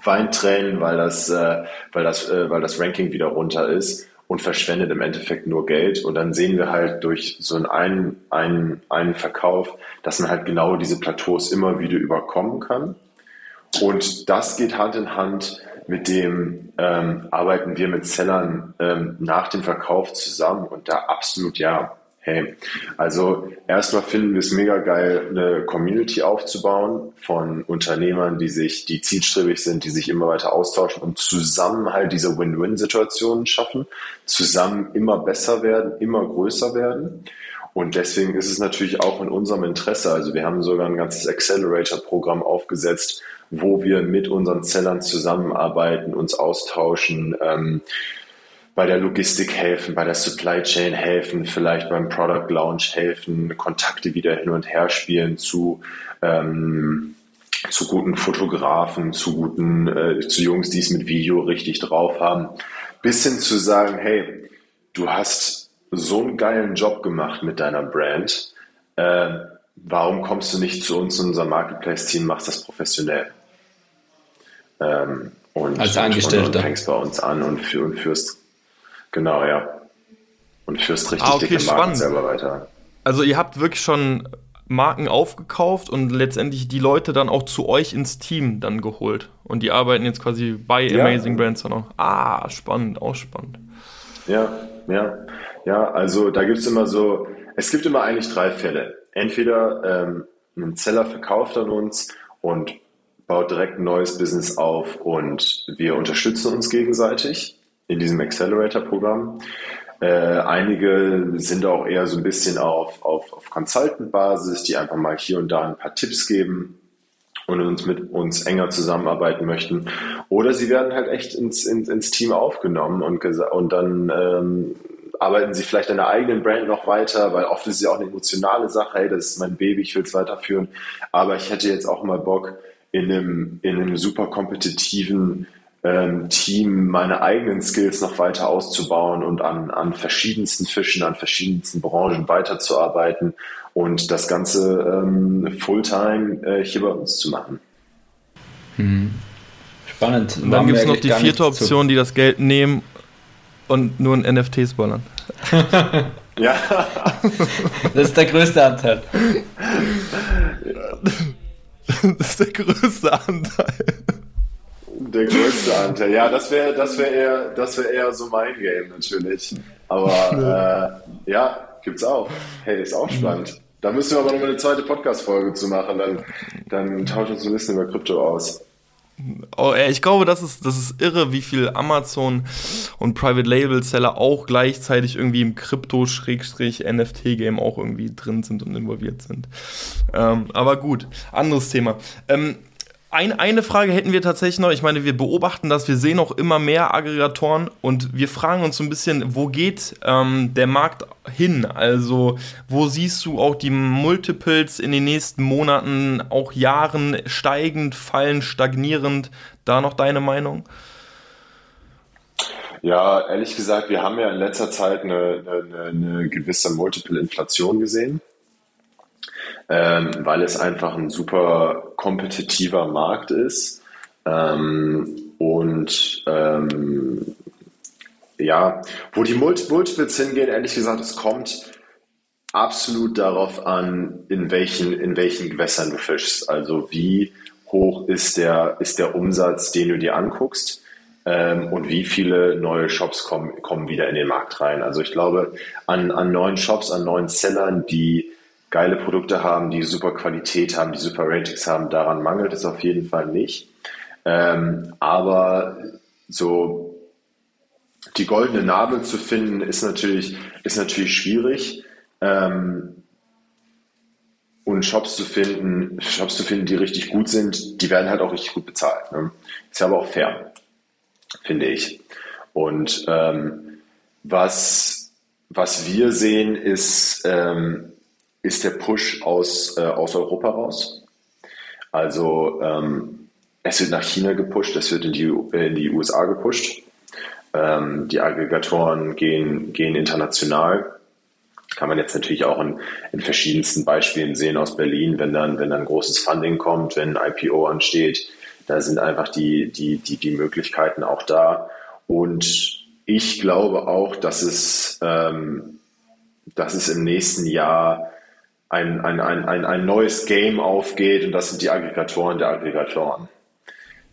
Weintränen, weil das, äh, weil das, äh, weil das Ranking wieder runter ist und verschwendet im Endeffekt nur Geld. Und dann sehen wir halt durch so einen, einen, einen Verkauf, dass man halt genau diese Plateaus immer wieder überkommen kann. Und das geht Hand in Hand mit dem, ähm, arbeiten wir mit Sellern ähm, nach dem Verkauf zusammen und da absolut ja Hey, also erstmal finden wir es mega geil, eine Community aufzubauen von Unternehmern, die sich, die zielstrebig sind, die sich immer weiter austauschen und zusammen halt diese Win-Win-Situationen schaffen, zusammen immer besser werden, immer größer werden. Und deswegen ist es natürlich auch in unserem Interesse. Also wir haben sogar ein ganzes Accelerator-Programm aufgesetzt, wo wir mit unseren Zellern zusammenarbeiten, uns austauschen, ähm, bei der Logistik helfen, bei der Supply Chain helfen, vielleicht beim Product Launch helfen, Kontakte wieder hin und her spielen zu, ähm, zu guten Fotografen, zu guten, äh, zu Jungs, die es mit Video richtig drauf haben, bis hin zu sagen, hey, du hast so einen geilen Job gemacht mit deiner Brand, äh, warum kommst du nicht zu uns in unser Marketplace-Team, machst das professionell? Ähm, und,
Als Angestellter. Und,
und fängst bei uns an und, für, und führst Genau, ja. Und führst richtig
ah, okay,
dicke
Marken spannend.
selber weiter.
Also ihr habt wirklich schon Marken aufgekauft und letztendlich die Leute dann auch zu euch ins Team dann geholt. Und die arbeiten jetzt quasi bei ja. Amazing Brands dann auch. Ah, spannend, auch spannend.
Ja, ja, ja, also da gibt es immer so, es gibt immer eigentlich drei Fälle. Entweder ähm, ein Seller verkauft an uns und baut direkt ein neues Business auf und wir unterstützen uns gegenseitig in diesem Accelerator-Programm. Äh, einige sind auch eher so ein bisschen auf, auf, auf Consultant-Basis, die einfach mal hier und da ein paar Tipps geben. und uns mit uns enger zusammenarbeiten möchten. Oder sie werden halt echt ins, ins, ins Team aufgenommen und, und dann ähm, arbeiten sie vielleicht an der eigenen Brand noch weiter, weil oft ist es ja auch eine emotionale Sache, hey, das ist mein Baby, ich will es weiterführen. Aber ich hätte jetzt auch mal Bock, in einem, in einem super kompetitiven ähm, Team meine eigenen Skills noch weiter auszubauen und an, an verschiedensten Fischen, an verschiedensten Branchen weiterzuarbeiten und das Ganze ähm, Fulltime äh, hier bei uns zu machen.
Mhm. Spannend.
Und dann gibt es noch die vierte Option, die das Geld nehmen und nur in NFTs ballern. *laughs*
ja.
Das ist der größte Anteil. *laughs*
Das ist der größte Anteil.
Der größte Anteil. Ja, das wäre das wär eher, wär eher so mein Game natürlich. Aber äh, ja, gibt's auch. Hey, ist auch spannend. Da müssen wir aber noch eine zweite Podcast-Folge zu machen. Dann, dann tauschen wir uns ein bisschen über Krypto aus.
Oh, ich glaube, das ist, das ist irre, wie viel Amazon und Private Label Seller auch gleichzeitig irgendwie im Krypto-NFT-Game auch irgendwie drin sind und involviert sind. Ähm, aber gut, anderes Thema. Ähm, ein, eine Frage hätten wir tatsächlich noch. Ich meine, wir beobachten das, wir sehen auch immer mehr Aggregatoren und wir fragen uns so ein bisschen, wo geht ähm, der Markt hin? Also, wo siehst du auch die Multiples in den nächsten Monaten, auch Jahren steigend, fallend, stagnierend? Da noch deine Meinung?
Ja, ehrlich gesagt, wir haben ja in letzter Zeit eine, eine, eine gewisse Multiple-Inflation gesehen ähm, weil es einfach ein super kompetitiver Markt ist. Ähm, und ähm, ja, wo die Multiples hingehen, ehrlich gesagt, es kommt absolut darauf an, in welchen, in welchen Gewässern du fischst. Also wie hoch ist der, ist der Umsatz, den du dir anguckst ähm, und wie viele neue Shops kommen, kommen wieder in den Markt rein. Also ich glaube, an, an neuen Shops, an neuen Sellern, die geile Produkte haben, die super Qualität haben, die super Ratings haben, daran mangelt es auf jeden Fall nicht. Ähm, aber so die goldene Nadel zu finden, ist natürlich, ist natürlich schwierig. Ähm, und Shops zu finden, Shops zu finden, die richtig gut sind, die werden halt auch richtig gut bezahlt. Ne? Ist ja aber auch fair, finde ich. Und ähm, was, was wir sehen, ist, ähm, ist der Push aus, äh, aus Europa raus. Also ähm, es wird nach China gepusht, es wird in die, in die USA gepusht. Ähm, die Aggregatoren gehen, gehen international. Kann man jetzt natürlich auch in, in verschiedensten Beispielen sehen aus Berlin, wenn dann, wenn dann großes Funding kommt, wenn ein IPO ansteht. Da sind einfach die, die, die, die Möglichkeiten auch da. Und ich glaube auch, dass es, ähm, dass es im nächsten Jahr ein, ein, ein, ein, ein neues Game aufgeht und das sind die Aggregatoren der Aggregatoren.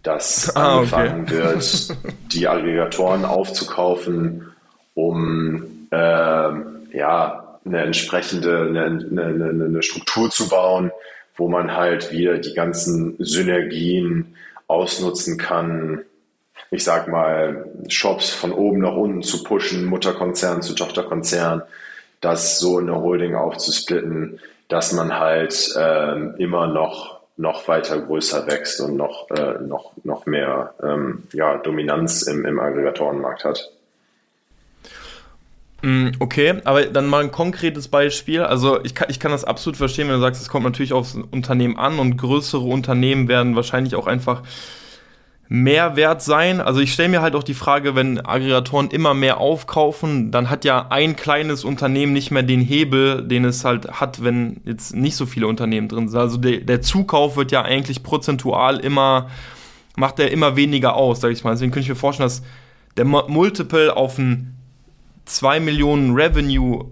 Dass ah, angefangen okay. wird, *laughs* die Aggregatoren aufzukaufen, um äh, ja, eine entsprechende eine, eine, eine Struktur zu bauen, wo man halt wieder die ganzen Synergien ausnutzen kann, ich sag mal, Shops von oben nach unten zu pushen, Mutterkonzern zu Tochterkonzern, das so in eine Holding aufzusplitten, dass man halt ähm, immer noch, noch weiter größer wächst und noch, äh, noch, noch mehr ähm, ja, Dominanz im, im Aggregatorenmarkt hat.
Mm, okay, aber dann mal ein konkretes Beispiel. Also ich kann, ich kann das absolut verstehen, wenn du sagst, es kommt natürlich aufs Unternehmen an und größere Unternehmen werden wahrscheinlich auch einfach mehr wert sein. Also ich stelle mir halt auch die Frage, wenn Aggregatoren immer mehr aufkaufen, dann hat ja ein kleines Unternehmen nicht mehr den Hebel, den es halt hat, wenn jetzt nicht so viele Unternehmen drin sind. Also der, der Zukauf wird ja eigentlich prozentual immer, macht er immer weniger aus, sag ich mal. Deswegen könnte ich mir vorstellen, dass der Multiple auf ein 2 Millionen Revenue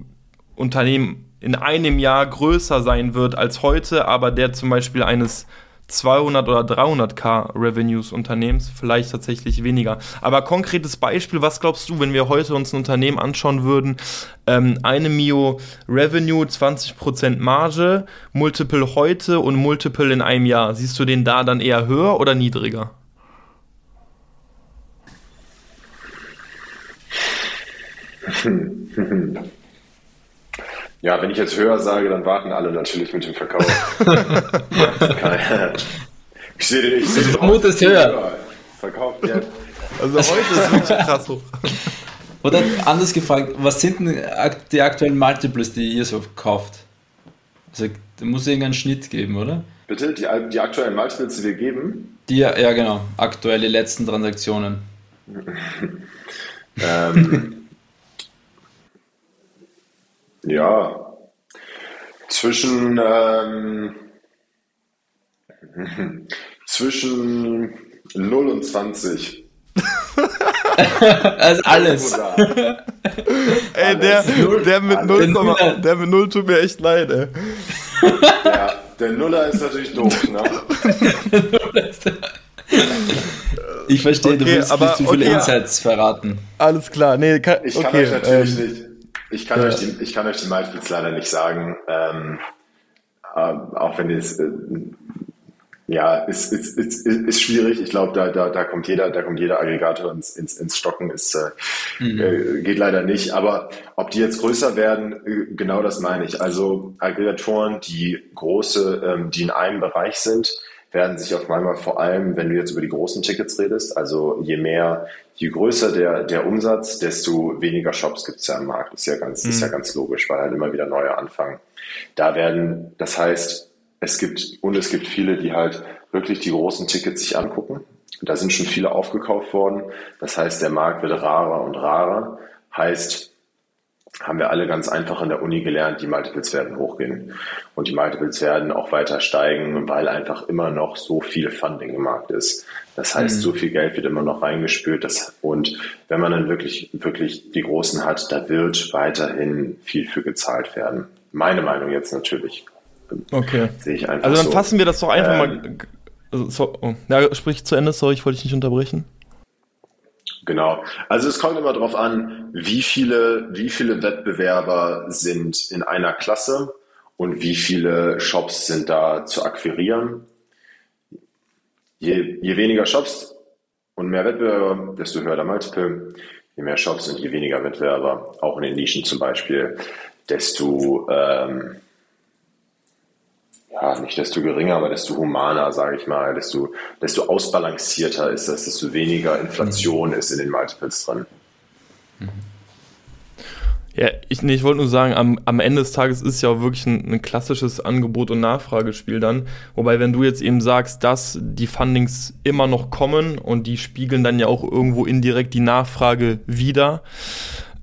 Unternehmen in einem Jahr größer sein wird als heute, aber der zum Beispiel eines 200 oder 300k Revenues Unternehmens, vielleicht tatsächlich weniger. Aber konkretes Beispiel, was glaubst du, wenn wir heute uns ein Unternehmen anschauen würden, ähm, eine Mio Revenue, 20% Marge, Multiple heute und Multiple in einem Jahr, siehst du den da dann eher höher oder niedriger? *laughs*
Ja, wenn ich jetzt höher sage, dann warten alle natürlich mit dem Verkauf. *laughs* Ich sehe den, ich sehe
den vermute es höher.
Verkauft jetzt.
Also heute ist wirklich krass hoch. *laughs*
Oder anders gefragt, was sind denn die aktuellen Multiples, die ihr so kauft? Also da muss es irgendeinen Schnitt geben, oder?
Bitte? Die, die aktuellen Multiples, die wir geben?
Die, ja genau, aktuelle letzten Transaktionen. *laughs*
ähm, ja, zwischen ähm, *laughs* zwischen 0 und 20. *laughs*
also alles. *laughs*
ey, der, der, mit 0, der mit 0 tut mir echt leid, ey.
Ja, der Nuller ist natürlich doof, ne?
ich verstehe, okay, du willst aber, nicht zu viele okay, Insights verraten.
Alles klar, nee, kann,
ich kann
okay,
euch natürlich ähm, nicht. Ich kann, ja. euch die, ich kann euch die Multiples leider nicht sagen, ähm, äh, auch wenn es äh, ja, ist, ist, ist, ist schwierig. Ich glaube, da, da, da kommt jeder, da kommt jeder Aggregator ins, ins, ins Stocken. Ist, äh, mhm. äh, geht leider nicht. Aber ob die jetzt größer werden, äh, genau das meine ich. Also Aggregatoren, die große, ähm, die in einem Bereich sind, werden sich auf einmal vor allem, wenn du jetzt über die großen Tickets redest, also je mehr, je größer der, der Umsatz, desto weniger Shops gibt es ja im Markt. Ist ja ganz, mhm. ist ja mhm. ganz logisch, weil halt immer wieder neue anfangen. Da werden, das heißt, es gibt, und es gibt viele, die halt wirklich die großen Tickets sich angucken. Da sind schon viele aufgekauft worden. Das heißt, der Markt wird rarer und rarer. Heißt, haben wir alle ganz einfach in der Uni gelernt, die Multiples werden hochgehen. Und die Multiples werden auch weiter steigen, weil einfach immer noch so viel Funding im Markt ist. Das heißt, mhm. so viel Geld wird immer noch reingespült. Das, und wenn man dann wirklich, wirklich die Großen hat, da wird weiterhin viel für gezahlt werden. Meine Meinung jetzt natürlich.
Okay.
Sehe ich einfach
Also dann
so.
fassen wir das doch einfach ähm, mal. Also, so, oh. Ja, sprich zu Ende, sorry, ich wollte dich nicht unterbrechen.
Genau. Also es kommt immer darauf an, wie viele, wie viele Wettbewerber sind in einer Klasse und wie viele Shops sind da zu akquirieren. Je, je weniger Shops und mehr Wettbewerber, desto höher der Multiple. Je mehr Shops und je weniger Wettbewerber, auch in den Nischen zum Beispiel, desto ähm, ja, nicht desto geringer, aber desto humaner, sage ich mal, desto, desto ausbalancierter ist das, desto weniger Inflation ist in den Multiples drin.
Ja, ich, nee, ich wollte nur sagen, am, am Ende des Tages ist ja auch wirklich ein, ein klassisches Angebot- und Nachfragespiel dann. Wobei, wenn du jetzt eben sagst, dass die Fundings immer noch kommen und die spiegeln dann ja auch irgendwo indirekt die Nachfrage wieder.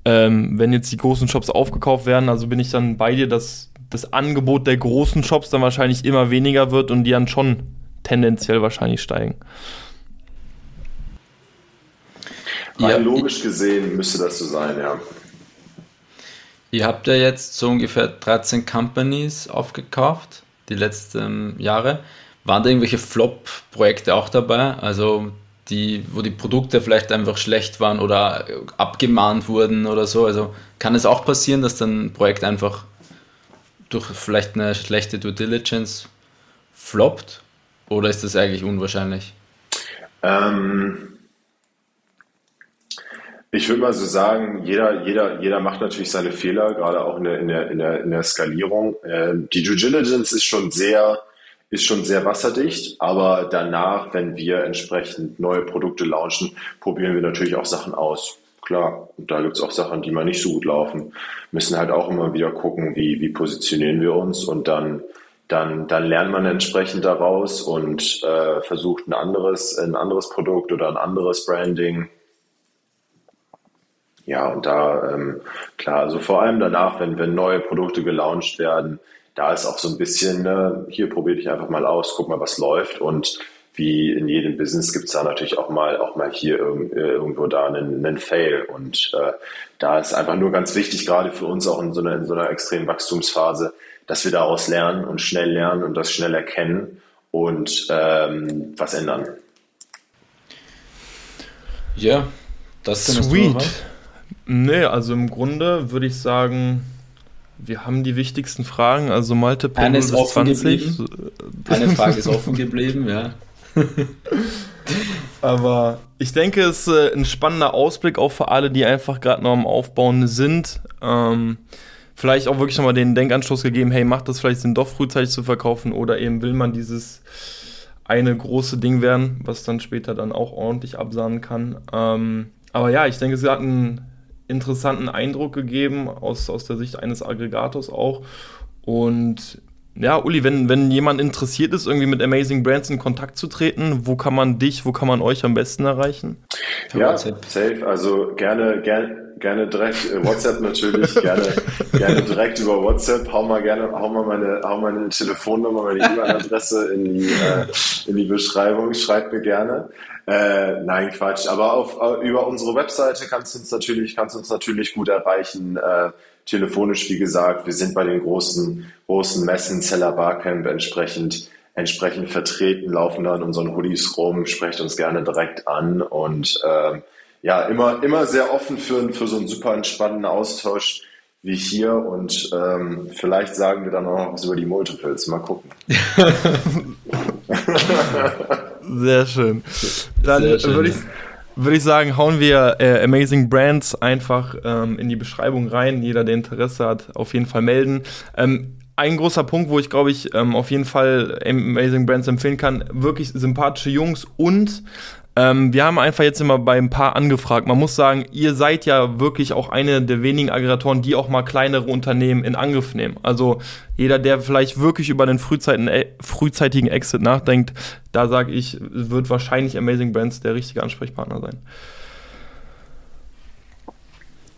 Ähm, wenn jetzt die großen Shops aufgekauft werden, also bin ich dann bei dir, dass das Angebot der großen Shops dann wahrscheinlich immer weniger wird und die dann schon tendenziell wahrscheinlich steigen.
Rein ja, logisch gesehen müsste das so sein, ja.
Ihr habt ja jetzt so ungefähr 13 Companies aufgekauft, die letzten Jahre. Waren da irgendwelche Flop-Projekte auch dabei? Also die, wo die Produkte vielleicht einfach schlecht waren oder abgemahnt wurden oder so. Also kann es auch passieren, dass dann ein Projekt einfach durch vielleicht eine schlechte Due Diligence floppt? Oder ist das eigentlich unwahrscheinlich?
Ähm, ich würde mal so sagen, jeder, jeder, jeder macht natürlich seine Fehler, gerade auch in der, in der, in der, in der Skalierung. Ähm, die Due Diligence ist schon sehr, ist schon sehr wasserdicht, aber danach, wenn wir entsprechend neue Produkte launchen, probieren wir natürlich auch Sachen aus klar, da gibt es auch Sachen, die mal nicht so gut laufen. Müssen halt auch immer wieder gucken, wie, wie positionieren wir uns und dann, dann, dann lernt man entsprechend daraus und äh, versucht ein anderes, ein anderes Produkt oder ein anderes Branding. Ja, und da, ähm, klar, also vor allem danach, wenn, wenn neue Produkte gelauncht werden, da ist auch so ein bisschen, äh, hier probiere ich einfach mal aus, guck mal, was läuft und wie in jedem Business gibt es da natürlich auch mal, auch mal hier äh, irgendwo da einen, einen Fail. Und äh, da ist einfach nur ganz wichtig, gerade für uns auch in so, einer, in so einer extremen Wachstumsphase, dass wir daraus lernen und schnell lernen und das schnell erkennen und ähm, was ändern.
Ja, das
ist Sweet. Nee, also im Grunde würde ich sagen, wir haben die wichtigsten Fragen, also Malte
Eine ist offen 20. geblieben. Eine Frage ist offen geblieben, ja. *laughs*
Aber ich denke, es ist äh, ein spannender Ausblick auch für alle, die einfach gerade noch am Aufbauen sind. Ähm, vielleicht auch wirklich nochmal den Denkanstoß gegeben, hey, macht das vielleicht Sinn, doch frühzeitig zu verkaufen oder eben will man dieses eine große Ding werden, was dann später dann auch ordentlich absahnen kann. Ähm, aber ja, ich denke, sie hat einen interessanten Eindruck gegeben, aus, aus der Sicht eines Aggregators auch. Und ja, Uli, wenn, wenn jemand interessiert ist, irgendwie mit Amazing Brands in Kontakt zu treten, wo kann man dich, wo kann man euch am besten erreichen?
Ja, WhatsApp. safe. Also gerne, gerne, gerne direkt, äh, WhatsApp natürlich, *laughs* gerne, gerne direkt über WhatsApp. Hau mal gerne, hau mal meine, hau meine Telefonnummer, meine E-Mail-Adresse in die, äh, in die Beschreibung. Schreibt mir gerne. Äh, nein, Quatsch. Aber auf, äh, über unsere Webseite kannst du uns natürlich, kannst uns natürlich gut erreichen. Äh, telefonisch, wie gesagt, wir sind bei den großen, großen Messen, Zeller Barcamp entsprechend, entsprechend vertreten, laufen da in unseren Hoodies rum, sprecht uns gerne direkt an und ähm, ja, immer, immer sehr offen für, für so einen super entspannten Austausch wie hier und ähm, vielleicht sagen wir dann auch noch was über die Multiples. Mal gucken. *laughs*
Sehr schön. Dann würde ich, würd ich sagen, hauen wir äh, Amazing Brands einfach ähm, in die Beschreibung rein. Jeder, der Interesse hat, auf jeden Fall melden. Ähm, ein großer Punkt, wo ich glaube ich ähm, auf jeden Fall Amazing Brands empfehlen kann, wirklich sympathische Jungs und ähm, wir haben einfach jetzt immer bei ein paar angefragt. Man muss sagen, ihr seid ja wirklich auch eine der wenigen Aggregatoren, die auch mal kleinere Unternehmen in Angriff nehmen. Also jeder, der vielleicht wirklich über den frühzeitigen, äh, frühzeitigen Exit nachdenkt, da sage ich, wird wahrscheinlich Amazing Brands der richtige Ansprechpartner sein.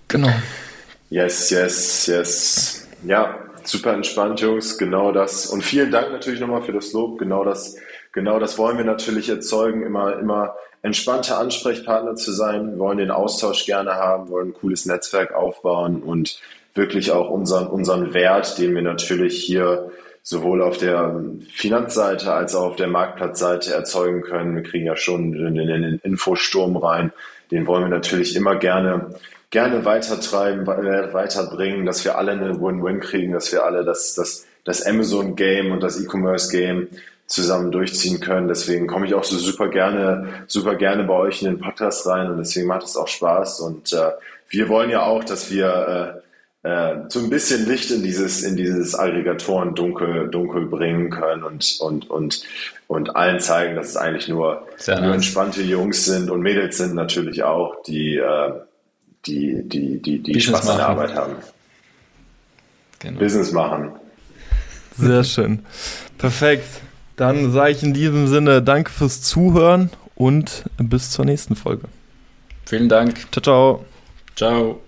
Genau. Yes, yes, yes. Ja, super entspannt, Jungs. Genau das. Und vielen Dank natürlich nochmal für das Lob. Genau das, genau das wollen wir natürlich erzeugen. Immer, immer entspannter Ansprechpartner zu sein. Wir wollen den Austausch gerne haben, wollen ein cooles Netzwerk aufbauen und wirklich auch unseren, unseren Wert, den wir natürlich hier sowohl auf der Finanzseite als auch auf der Marktplatzseite erzeugen können. Wir kriegen ja schon den Infosturm rein. Den wollen wir natürlich immer gerne, gerne weitertreiben, weiterbringen, dass wir alle eine Win-Win kriegen, dass wir alle das, das, das Amazon-Game und das E-Commerce-Game zusammen durchziehen können. Deswegen komme ich auch so super gerne, super gerne bei euch in den Podcast rein und deswegen macht es auch Spaß. Und äh, wir wollen ja auch, dass wir äh, äh, so ein bisschen Licht in dieses, in dieses Aggregatoren dunkel, dunkel bringen können und, und, und, und allen zeigen, dass es eigentlich nur, nur entspannte Jungs sind und Mädels sind natürlich auch, die, äh, die, die, die, die Spaß an der Arbeit haben. Genau. Business machen.
Sehr schön. Perfekt. Dann sage ich in diesem Sinne danke fürs Zuhören und bis zur nächsten Folge.
Vielen Dank.
Ciao, ciao.
Ciao.